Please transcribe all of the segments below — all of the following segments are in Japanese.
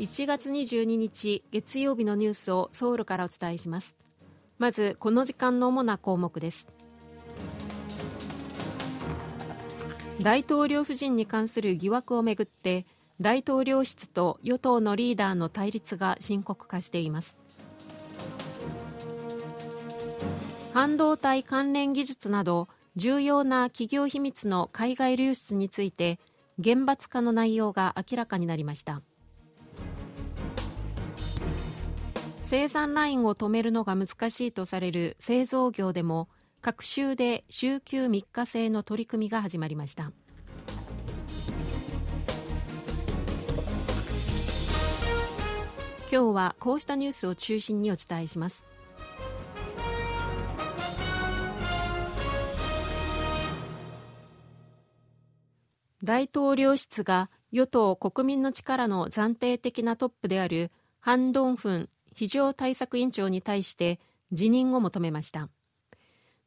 1月22日月曜日のニュースをソウルからお伝えします。まずこの時間の主な項目です。大統領夫人に関する疑惑をめぐって大統領室と与党のリーダーの対立が深刻化しています。半導体関連技術など重要な企業秘密の海外流出について厳罰化の内容が明らかになりました。生産ラインを止めるのが難しいとされる製造業でも各州で週休3日制の取り組みが始まりました。今日はこうしたニュースを中心にお伝えします。大統領室が与党国民の力の暫定的なトップであるハン・ドンフン非常対策委員長に対して辞任を求めました。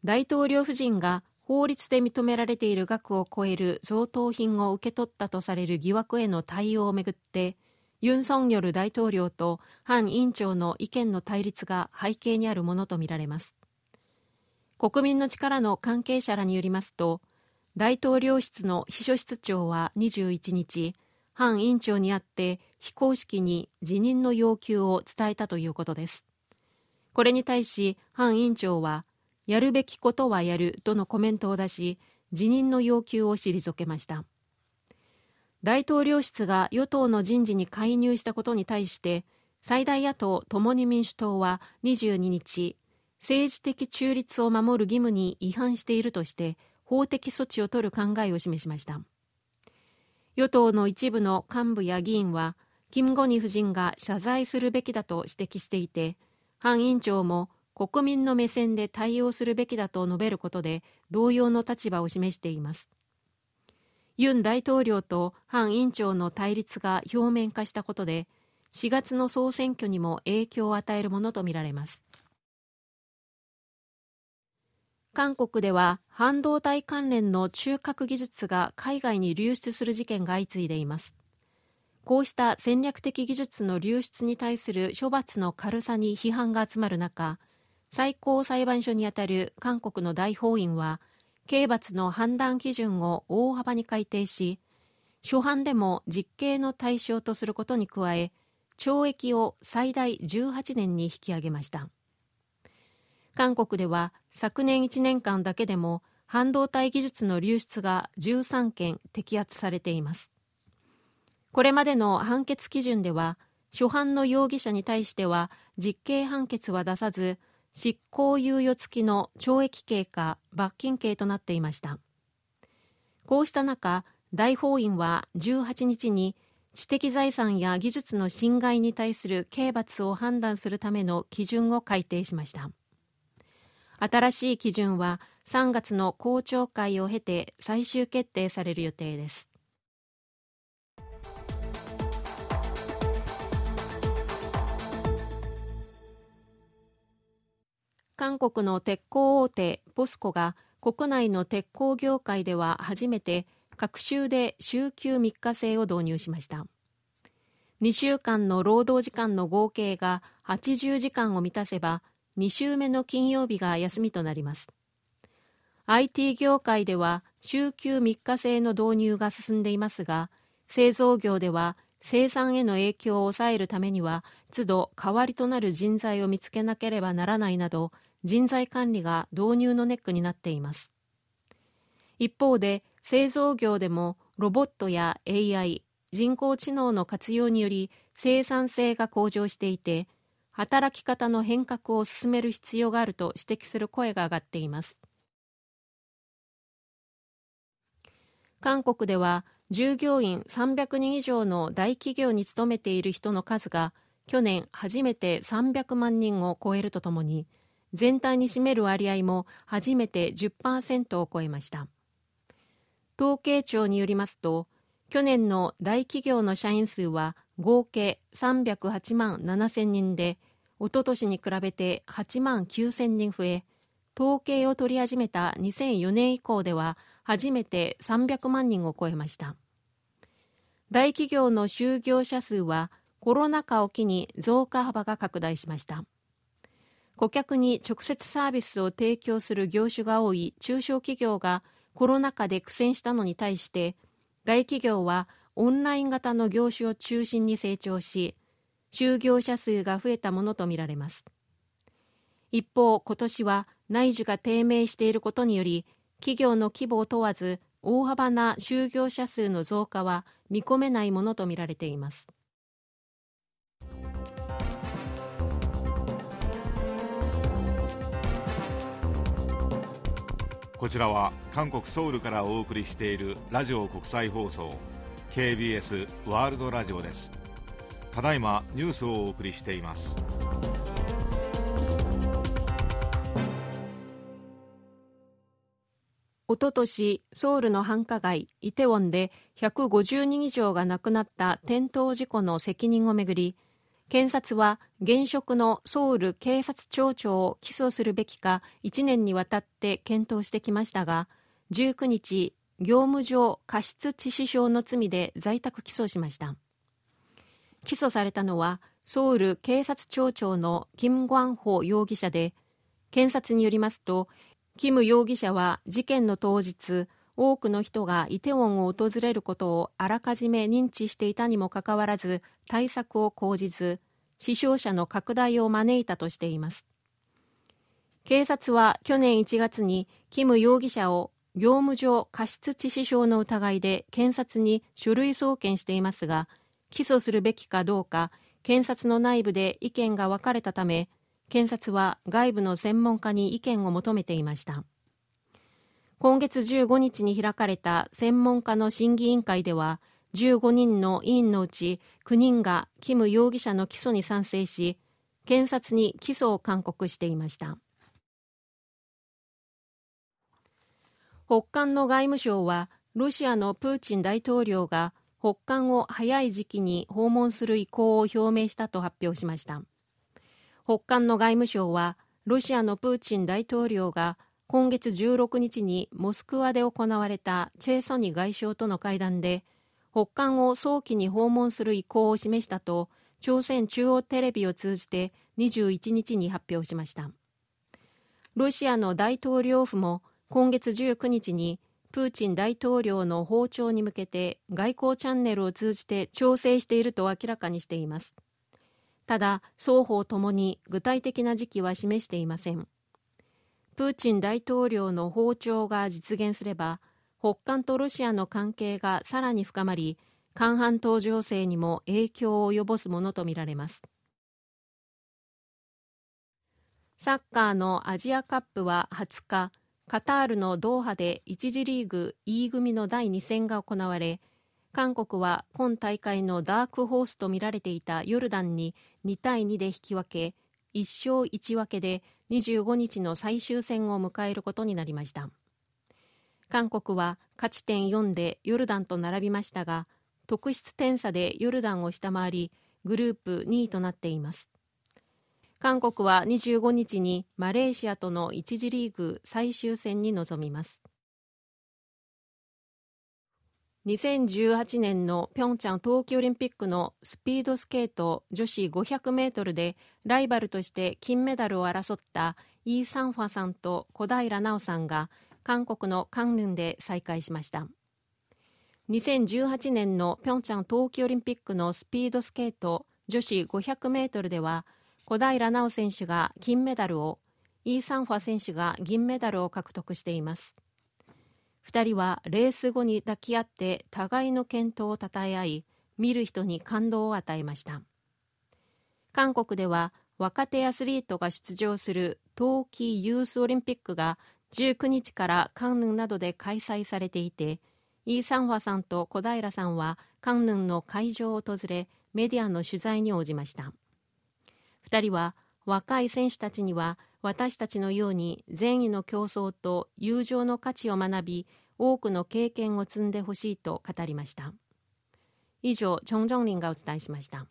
大統領夫人が法律で認められている額を超える贈答品を受け取ったとされる疑惑への対応をめぐってユン・ソンニョル大統領とハン委員長の意見の対立が背景にあるものとみられます。国民の力の関係者らによりますと大統領室の秘書室長は21日ハン委員長に会って非公式に辞任の要求を伝えたということです。これに対しハン委員長はやるべきことはやるとのコメントを出し辞任の要求を退けました。大統領室が与党の人事に介入したことに対して最大野党共に民主党は22日政治的中立を守る義務に違反しているとして法的措置を取る考えを示しました。与党の一部の幹部や議員はキム・ゴニ夫人が謝罪するべきだと指摘していてハン委員長も国民の目線で対応するべきだと述べることで同様の立場を示しています。ユン大統領とハン委員長の対立が表面化したことで4月の総選挙にも影響を与えるものとみられます。韓国では半導体関連の中核技術が海外に流出する事件が相次いでいます。こうした戦略的技術の流出に対する処罰の軽さに批判が集まる中最高裁判所にあたる韓国の大法院は刑罰の判断基準を大幅に改定し初犯でも実刑の対象とすることに加え懲役を最大18年に引き上げました。韓国では昨年1年間だけでも半導体技術の流出が13件摘発されています。これまでの判決基準では初犯の容疑者に対しては実刑判決は出さず執行猶予付きの懲役刑か罰金刑となっていました。こうした中大法院は18日に知的財産や技術の侵害に対する刑罰を判断するための基準を改定しました。新しい基準は3月の公聴会を経て最終決定される予定です。韓国の鉄鋼大手ポスコが国内の鉄鋼業界では初めて各州で週休3日制を導入しました。2週間の労働時間の合計が80時間を満たせば2週目の金曜日が休みとなります。IT 業界では週休3日制の導入が進んでいますが製造業では生産への影響を抑えるためには都度代わりとなる人材を見つけなければならないなど人材管理が導入のネックになっています。一方で製造業でもロボットや AI 人工知能の活用により生産性が向上していて働き方の変革を進める必要があると指摘する声が上がっています。韓国では従業員300人以上の大企業に勤めている人の数が去年初めて300万人を超えるとともに全体に占める割合も初めて10%を超えました。統計庁によりますと去年の大企業の社員数は合計308万7000人でおととしに比べて8万9000人増え統計を取り始めた2004年以降では初めて300万人を超えました。大企業の就業者数はコロナ禍を機に増加幅が拡大しました。顧客に直接サービスを提供する業種が多い中小企業がコロナ禍で苦戦したのに対して大企業はオンライン型の業種を中心に成長し就業者数が増えたものとみられます。一方今年は内需が低迷していることにより企業の規模を問わず大幅な就業者数の増加は見込めないものとみられています。こちらは韓国ソウルからお送りしているラジオ国際放送。KBS ワールドラジオです。ただいまニュースをお送りしています。おととしソウルの繁華街イテウォンで150人以上が亡くなった転倒事故の責任をめぐり検察は現職のソウル警察庁長を起訴するべきか1年にわたって検討してきましたが19日業務上過失致死傷の罪で在宅起訴しました。起訴されたのはソウル警察庁長のキム・グァンホ容疑者で検察によりますとキム容疑者は事件の当日多くの人がイテウォンを訪れることをあらかじめ認知していたにもかかわらず対策を講じず死傷者の拡大を招いたとしています。警察は去年1月にキム容疑者を業務上過失致死傷の疑いで検察に書類送検していますが起訴するべきかどうか検察の内部で意見が分かれたため検察は外部の専門家に意見を求めていました。今月15日に開かれた専門家の審議委員会では15人の委員のうち9人がキム容疑者の起訴に賛成し検察に起訴を勧告していました。北韓の外務省はロシアのプーチン大統領が北韓を早い時期に訪問する意向を表明したと発表しました。北韓の外務省はロシアのプーチン大統領が今月16日にモスクワで行われたチェ・ソニ外相との会談で北韓を早期に訪問する意向を示したと朝鮮中央テレビを通じて21日に発表しました。ロシアの大統領府も今月19日にプーチン大統領の訪朝に向けて外交チャンネルを通じて調整していると明らかにしています。ただ双方ともに具体的な時期は示していません。プーチン大統領の訪朝が実現すれば北韓とロシアの関係がさらに深まり韓半島情勢にも影響を及ぼすものとみられます。サッカーのアジアカップは20日カタールのドーハで1次リーグ E 組の第2戦が行われ韓国は今大会のダークホースとみられていたヨルダンに2対2で引き分け1勝1分けで25日の最終戦を迎えることになりました。韓国は勝ち点4でヨルダンと並びましたが特質点差でヨルダンを下回りグループ2位となっています。韓国は25日にマレーシアとの1次リーグ最終戦に臨みます。2018年のピョンチャン冬季オリンピックのスピードスケート女子500メートルでライバルとして金メダルを争ったイー・サンファさんと小平奈緒さんが韓国のカンヌンで再会しました。2018年のピョンチャン冬季オリンピックのスピードスケート女子500メートルでは小平奈緒選手が金メダルをイー・サンファ選手が銀メダルを獲得しています。2人はレース後に抱き合って互いの健闘をたたえ合い見る人に感動を与えました。韓国では若手アスリートが出場する冬季ユースオリンピックが19日からカンヌンなどで開催されていてイー・サンファさんと小平さんはカンヌンの会場を訪れメディアの取材に応じました。2人は若い選手たちには私たちのように善意の競争と友情の価値を学び多くの経験を積んでほしいと語りました。以上チョン・ジョンリンがお伝えしました。